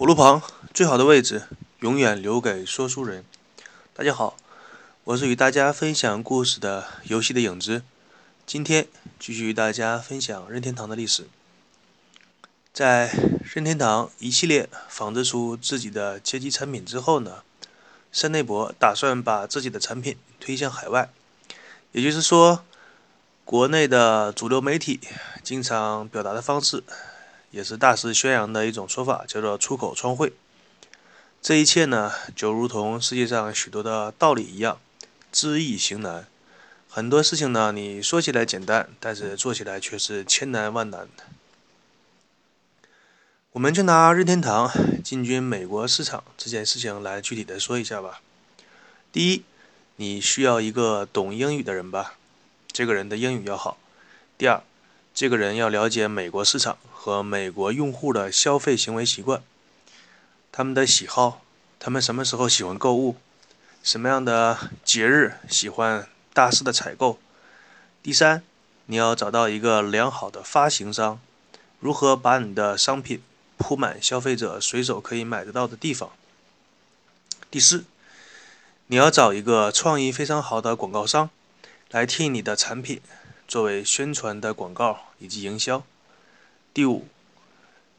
火炉旁最好的位置，永远留给说书人。大家好，我是与大家分享故事的游戏的影子。今天继续与大家分享任天堂的历史。在任天堂一系列仿制出自己的街机产品之后呢，山内博打算把自己的产品推向海外。也就是说，国内的主流媒体经常表达的方式。也是大肆宣扬的一种说法，叫做“出口创汇”。这一切呢，就如同世界上许多的道理一样，知易行难。很多事情呢，你说起来简单，但是做起来却是千难万难的。我们就拿任天堂进军美国市场这件事情来具体的说一下吧。第一，你需要一个懂英语的人吧，这个人的英语要好。第二，这个人要了解美国市场和美国用户的消费行为习惯，他们的喜好，他们什么时候喜欢购物，什么样的节日喜欢大肆的采购。第三，你要找到一个良好的发行商，如何把你的商品铺满消费者随手可以买得到的地方。第四，你要找一个创意非常好的广告商，来替你的产品。作为宣传的广告以及营销。第五，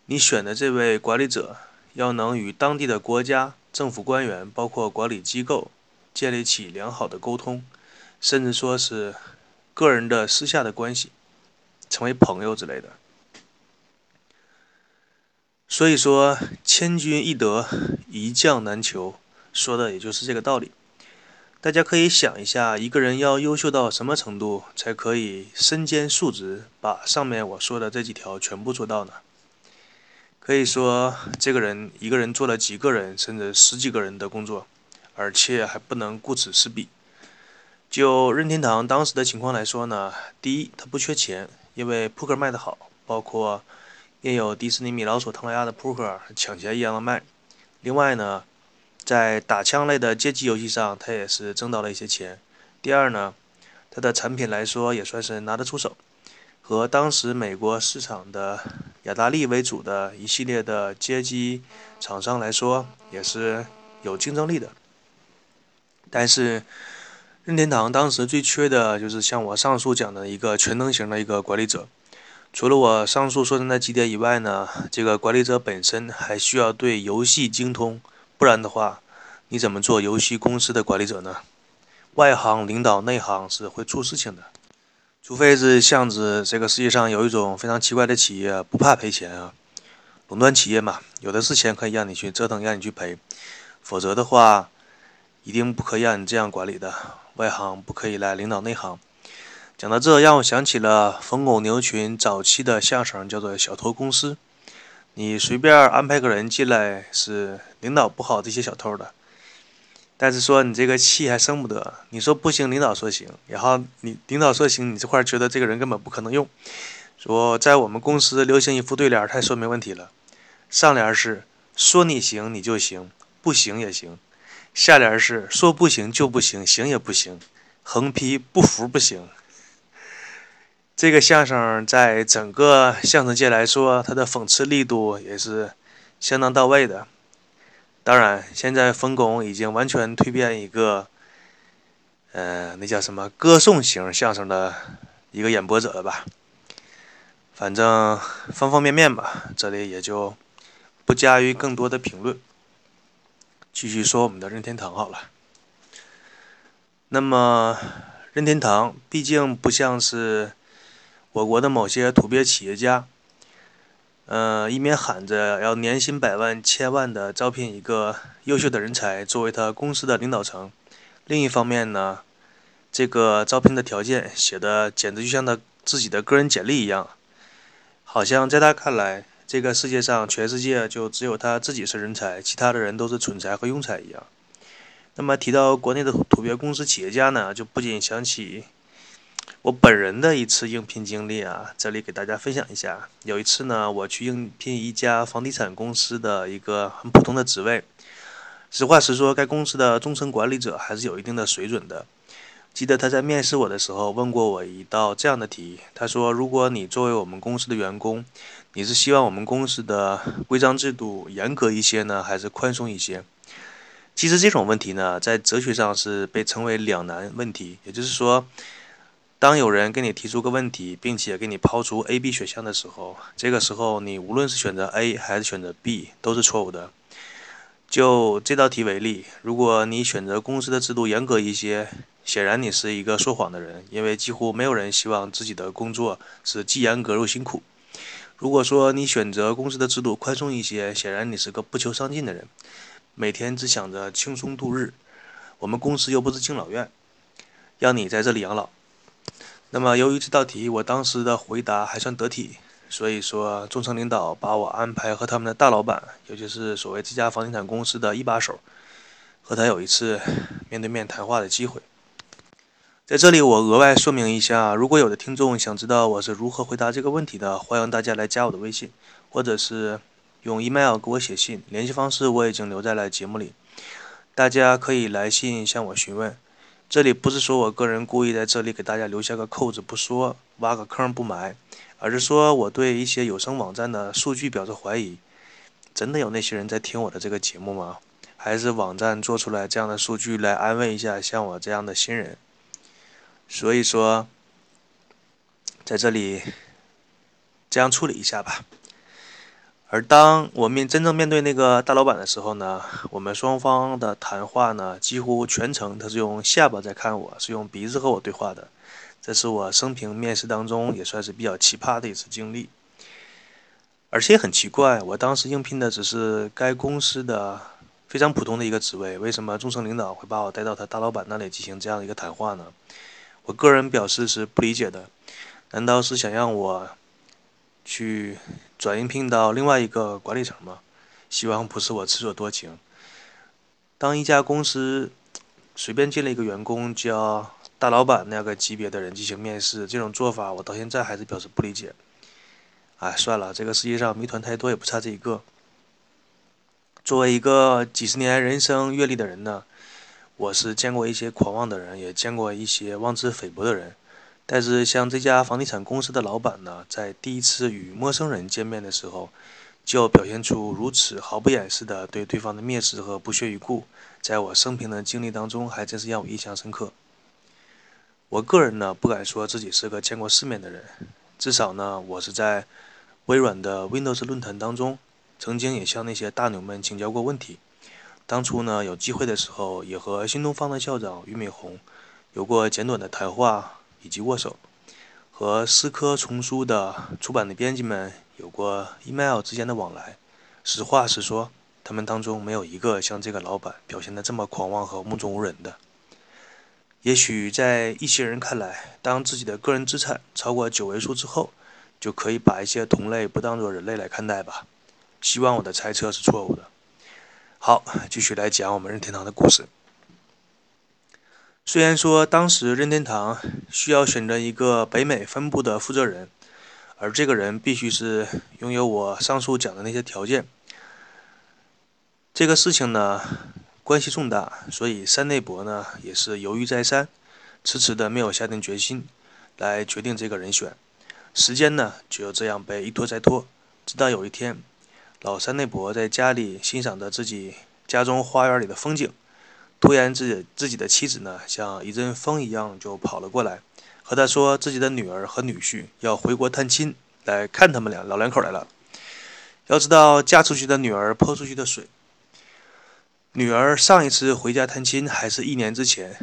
你选的这位管理者要能与当地的国家政府官员，包括管理机构建立起良好的沟通，甚至说是个人的私下的关系，成为朋友之类的。所以说，千军易得，一将难求，说的也就是这个道理。大家可以想一下，一个人要优秀到什么程度，才可以身兼数职，把上面我说的这几条全部做到呢？可以说，这个人一个人做了几个人，甚至十几个人的工作，而且还不能顾此失彼。就任天堂当时的情况来说呢，第一，他不缺钱，因为扑克卖得好，包括印有迪士尼米老鼠唐老鸭的扑克，抢钱一样的卖。另外呢，在打枪类的街机游戏上，他也是挣到了一些钱。第二呢，他的产品来说也算是拿得出手，和当时美国市场的雅达利为主的一系列的街机厂商来说，也是有竞争力的。但是，任天堂当时最缺的就是像我上述讲的一个全能型的一个管理者。除了我上述说的那几点以外呢，这个管理者本身还需要对游戏精通。不然的话，你怎么做游戏公司的管理者呢？外行领导内行是会出事情的，除非是像子这个世界上有一种非常奇怪的企业，不怕赔钱啊，垄断企业嘛，有的是钱可以让你去折腾，让你去赔，否则的话，一定不可以让你这样管理的。外行不可以来领导内行。讲到这，让我想起了冯巩牛群早期的相声，叫做《小偷公司》。你随便安排个人进来是领导不好这些小偷的，但是说你这个气还生不得。你说不行，领导说行，然后你领导说行，你这块觉得这个人根本不可能用。说在我们公司流行一副对联，太说明问题了。上联是说你行你就行，不行也行；下联是说不行就不行，行也不行。横批不服不行。这个相声在整个相声界来说，它的讽刺力度也是相当到位的。当然，现在冯巩已经完全蜕变一个，呃，那叫什么歌颂型相声的一个演播者了吧？反正方方面面吧，这里也就不加于更多的评论。继续说我们的任天堂好了。那么，任天堂毕竟不像是。我国的某些土鳖企业家，呃，一面喊着要年薪百万、千万的招聘一个优秀的人才作为他公司的领导层，另一方面呢，这个招聘的条件写的简直就像他自己的个人简历一样，好像在他看来，这个世界上全世界就只有他自己是人才，其他的人都是蠢材和庸才一样。那么提到国内的土鳖公司企业家呢，就不禁想起。我本人的一次应聘经历啊，这里给大家分享一下。有一次呢，我去应聘一家房地产公司的一个很普通的职位。实话实说，该公司的中层管理者还是有一定的水准的。记得他在面试我的时候问过我一道这样的题，他说：“如果你作为我们公司的员工，你是希望我们公司的规章制度严格一些呢，还是宽松一些？其实这种问题呢，在哲学上是被称为两难问题。也就是说，当有人给你提出个问题，并且给你抛出 A、B 选项的时候，这个时候你无论是选择 A 还是选择 B，都是错误的。就这道题为例，如果你选择公司的制度严格一些，显然你是一个说谎的人，因为几乎没有人希望自己的工作是既严格又辛苦。如果说你选择公司的制度宽松一些，显然你是个不求上进的人，每天只想着轻松度日。我们公司又不是敬老院，让你在这里养老。那么，由于这道题我当时的回答还算得体，所以说中层领导把我安排和他们的大老板，尤其是所谓这家房地产公司的一把手，和他有一次面对面谈话的机会。在这里，我额外说明一下，如果有的听众想知道我是如何回答这个问题的，欢迎大家来加我的微信，或者是用 email 给我写信，联系方式我已经留在了节目里，大家可以来信向我询问。这里不是说我个人故意在这里给大家留下个扣子不说，挖个坑不埋，而是说我对一些有声网站的数据表示怀疑。真的有那些人在听我的这个节目吗？还是网站做出来这样的数据来安慰一下像我这样的新人？所以说，在这里这样处理一下吧。而当我面真正面对那个大老板的时候呢，我们双方的谈话呢，几乎全程他是用下巴在看我，是用鼻子和我对话的。这是我生平面试当中也算是比较奇葩的一次经历。而且很奇怪，我当时应聘的只是该公司的非常普通的一个职位，为什么中层领导会把我带到他大老板那里进行这样的一个谈话呢？我个人表示是不理解的，难道是想让我去转应聘到另外一个管理层嘛？希望不是我自作多情。当一家公司随便进了一个员工叫大老板那个级别的人进行面试，这种做法我到现在还是表示不理解。哎，算了，这个世界上谜团太多，也不差这一个。作为一个几十年人生阅历的人呢。我是见过一些狂妄的人，也见过一些妄自菲薄的人，但是像这家房地产公司的老板呢，在第一次与陌生人见面的时候，就表现出如此毫不掩饰的对对方的蔑视和不屑一顾，在我生平的经历当中，还真是让我印象深刻。我个人呢，不敢说自己是个见过世面的人，至少呢，我是在微软的 Windows 论坛当中，曾经也向那些大牛们请教过问题。当初呢，有机会的时候，也和新东方的校长俞敏洪有过简短的谈话以及握手，和思科丛书的出版的编辑们有过 email 之间的往来。实话实说，他们当中没有一个像这个老板表现的这么狂妄和目中无人的。也许在一些人看来，当自己的个人资产超过九位数之后，就可以把一些同类不当作人类来看待吧。希望我的猜测是错误的。好，继续来讲我们任天堂的故事。虽然说当时任天堂需要选择一个北美分部的负责人，而这个人必须是拥有我上述讲的那些条件。这个事情呢，关系重大，所以山内博呢也是犹豫再三，迟迟的没有下定决心来决定这个人选。时间呢就这样被一拖再拖，直到有一天。老山内博在家里欣赏着自己家中花园里的风景，突然，自己自己的妻子呢，像一阵风一样就跑了过来，和他说自己的女儿和女婿要回国探亲，来看他们俩老两口来了。要知道，嫁出去的女儿泼出去的水。女儿上一次回家探亲还是一年之前。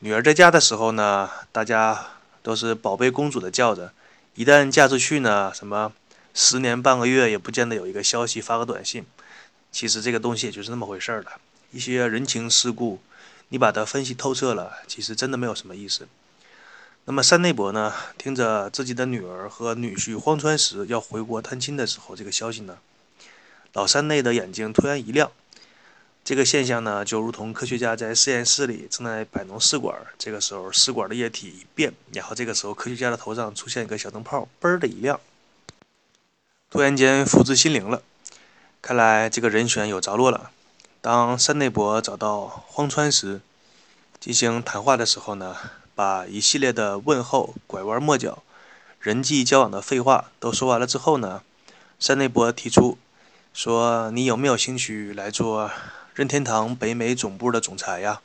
女儿在家的时候呢，大家都是宝贝公主的叫着，一旦嫁出去呢，什么？十年半个月也不见得有一个消息发个短信，其实这个东西也就是那么回事儿了。一些人情世故，你把它分析透彻了，其实真的没有什么意思。那么山内博呢，听着自己的女儿和女婿荒川石要回国探亲的时候，这个消息呢，老山内的眼睛突然一亮。这个现象呢，就如同科学家在实验室里正在摆弄试管，这个时候试管的液体一变，然后这个时候科学家的头上出现一个小灯泡，嘣的一亮。突然间，福至心灵了。看来这个人选有着落了。当山内博找到荒川时，进行谈话的时候呢，把一系列的问候、拐弯抹角、人际交往的废话都说完了之后呢，山内博提出说：“你有没有兴趣来做任天堂北美总部的总裁呀？”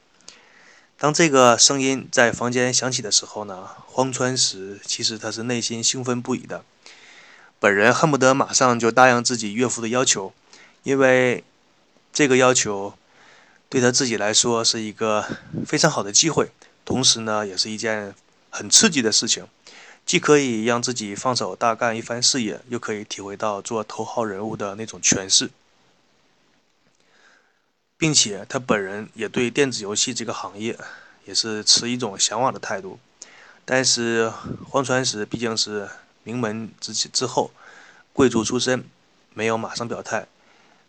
当这个声音在房间响起的时候呢，荒川时其实他是内心兴奋不已的，本人恨不得马上就答应自己岳父的要求，因为这个要求对他自己来说是一个非常好的机会，同时呢，也是一件很刺激的事情，既可以让自己放手大干一番事业，又可以体会到做头号人物的那种权势。并且他本人也对电子游戏这个行业也是持一种向往的态度，但是荒川石毕竟是名门之之后，贵族出身，没有马上表态。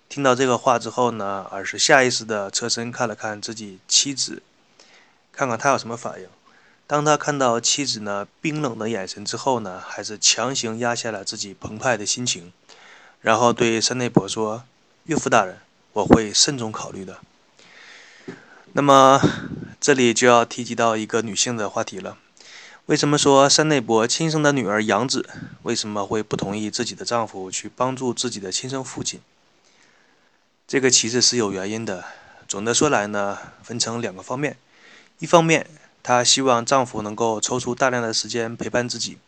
听到这个话之后呢，而是下意识的侧身看了看自己妻子，看看他有什么反应。当他看到妻子呢冰冷的眼神之后呢，还是强行压下了自己澎湃的心情，然后对山内博说：“岳父大人。”我会慎重考虑的。那么，这里就要提及到一个女性的话题了。为什么说山内博亲生的女儿杨子为什么会不同意自己的丈夫去帮助自己的亲生父亲？这个其实是有原因的。总的说来呢，分成两个方面。一方面，她希望丈夫能够抽出大量的时间陪伴自己。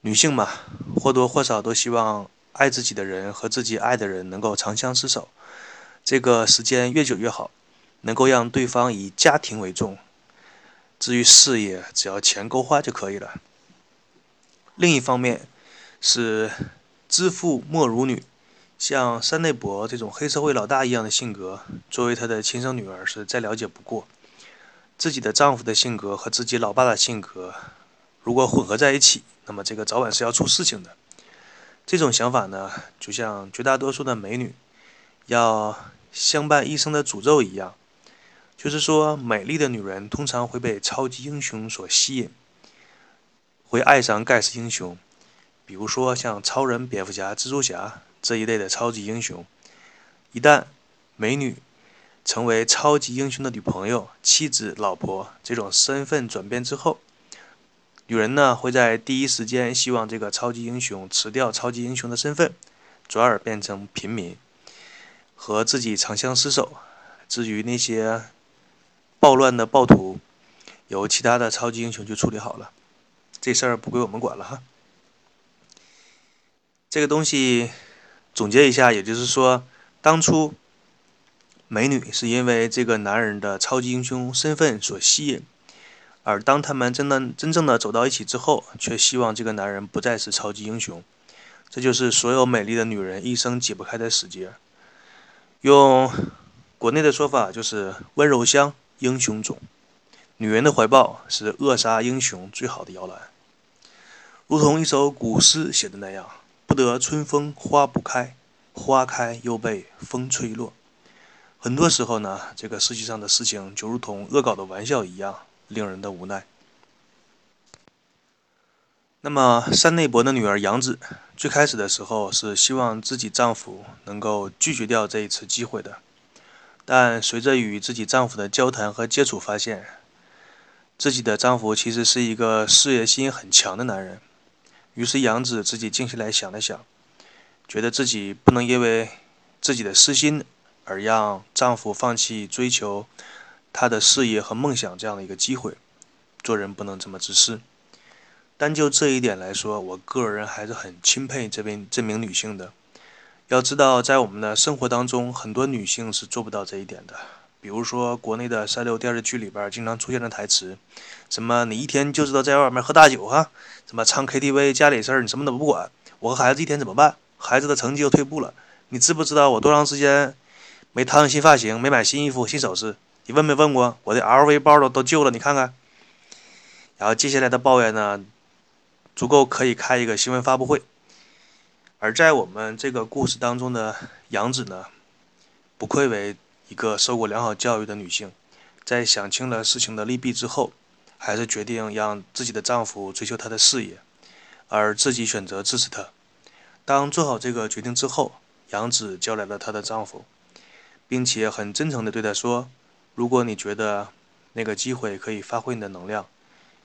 女性嘛，或多或少都希望爱自己的人和自己爱的人能够长相厮守。这个时间越久越好，能够让对方以家庭为重，至于事业，只要钱够花就可以了。另一方面，是知父莫如女，像山内博这种黑社会老大一样的性格，作为她的亲生女儿是再了解不过。自己的丈夫的性格和自己老爸的性格，如果混合在一起，那么这个早晚是要出事情的。这种想法呢，就像绝大多数的美女。要相伴一生的诅咒一样，就是说，美丽的女人通常会被超级英雄所吸引，会爱上盖世英雄，比如说像超人、蝙蝠侠、蜘蛛侠这一类的超级英雄。一旦美女成为超级英雄的女朋友、妻子、老婆这种身份转变之后，女人呢会在第一时间希望这个超级英雄辞掉超级英雄的身份，转而变成平民。和自己长相厮守。至于那些暴乱的暴徒，由其他的超级英雄去处理好了，这事儿不归我们管了哈。这个东西总结一下，也就是说，当初美女是因为这个男人的超级英雄身份所吸引，而当他们真的真正的走到一起之后，却希望这个男人不再是超级英雄。这就是所有美丽的女人一生解不开的死结。用国内的说法就是“温柔乡英雄冢”，女人的怀抱是扼杀英雄最好的摇篮。如同一首古诗写的那样：“不得春风花不开，花开又被风吹落。”很多时候呢，这个世界上的事情就如同恶搞的玩笑一样，令人的无奈。那么，山内博的女儿杨子，最开始的时候是希望自己丈夫能够拒绝掉这一次机会的。但随着与自己丈夫的交谈和接触，发现自己的丈夫其实是一个事业心很强的男人。于是，杨子自己静下来想了想，觉得自己不能因为自己的私心而让丈夫放弃追求他的事业和梦想这样的一个机会。做人不能这么自私。单就这一点来说，我个人还是很钦佩这位这名女性的。要知道，在我们的生活当中，很多女性是做不到这一点的。比如说，国内的三流电视剧里边经常出现的台词，什么“你一天就知道在外面喝大酒哈”，什么唱 KTV，家里事儿你什么都不管，我和孩子一天怎么办？孩子的成绩又退步了，你知不知道我多长时间没烫新发型，没买新衣服、新首饰？你问没问过？我的 LV 包都都旧了，你看看。然后接下来的抱怨呢？足够可以开一个新闻发布会，而在我们这个故事当中的杨子呢，不愧为一个受过良好教育的女性，在想清了事情的利弊之后，还是决定让自己的丈夫追求她的事业，而自己选择支持他。当做好这个决定之后，杨子叫来了她的丈夫，并且很真诚地对他说：“如果你觉得那个机会可以发挥你的能量，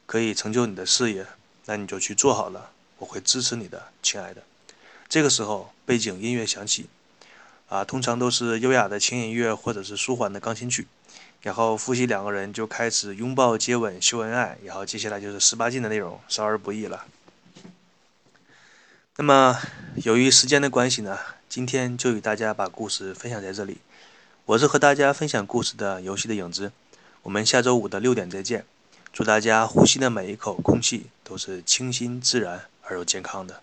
可以成就你的事业。”那你就去做好了，我会支持你的，亲爱的。这个时候，背景音乐响起，啊，通常都是优雅的轻音乐或者是舒缓的钢琴曲。然后夫妻两个人就开始拥抱、接吻、秀恩爱，然后接下来就是十八禁的内容，少儿不宜了。那么，由于时间的关系呢，今天就与大家把故事分享在这里。我是和大家分享故事的游戏的影子。我们下周五的六点再见。祝大家呼吸的每一口空气都是清新自然而又健康的。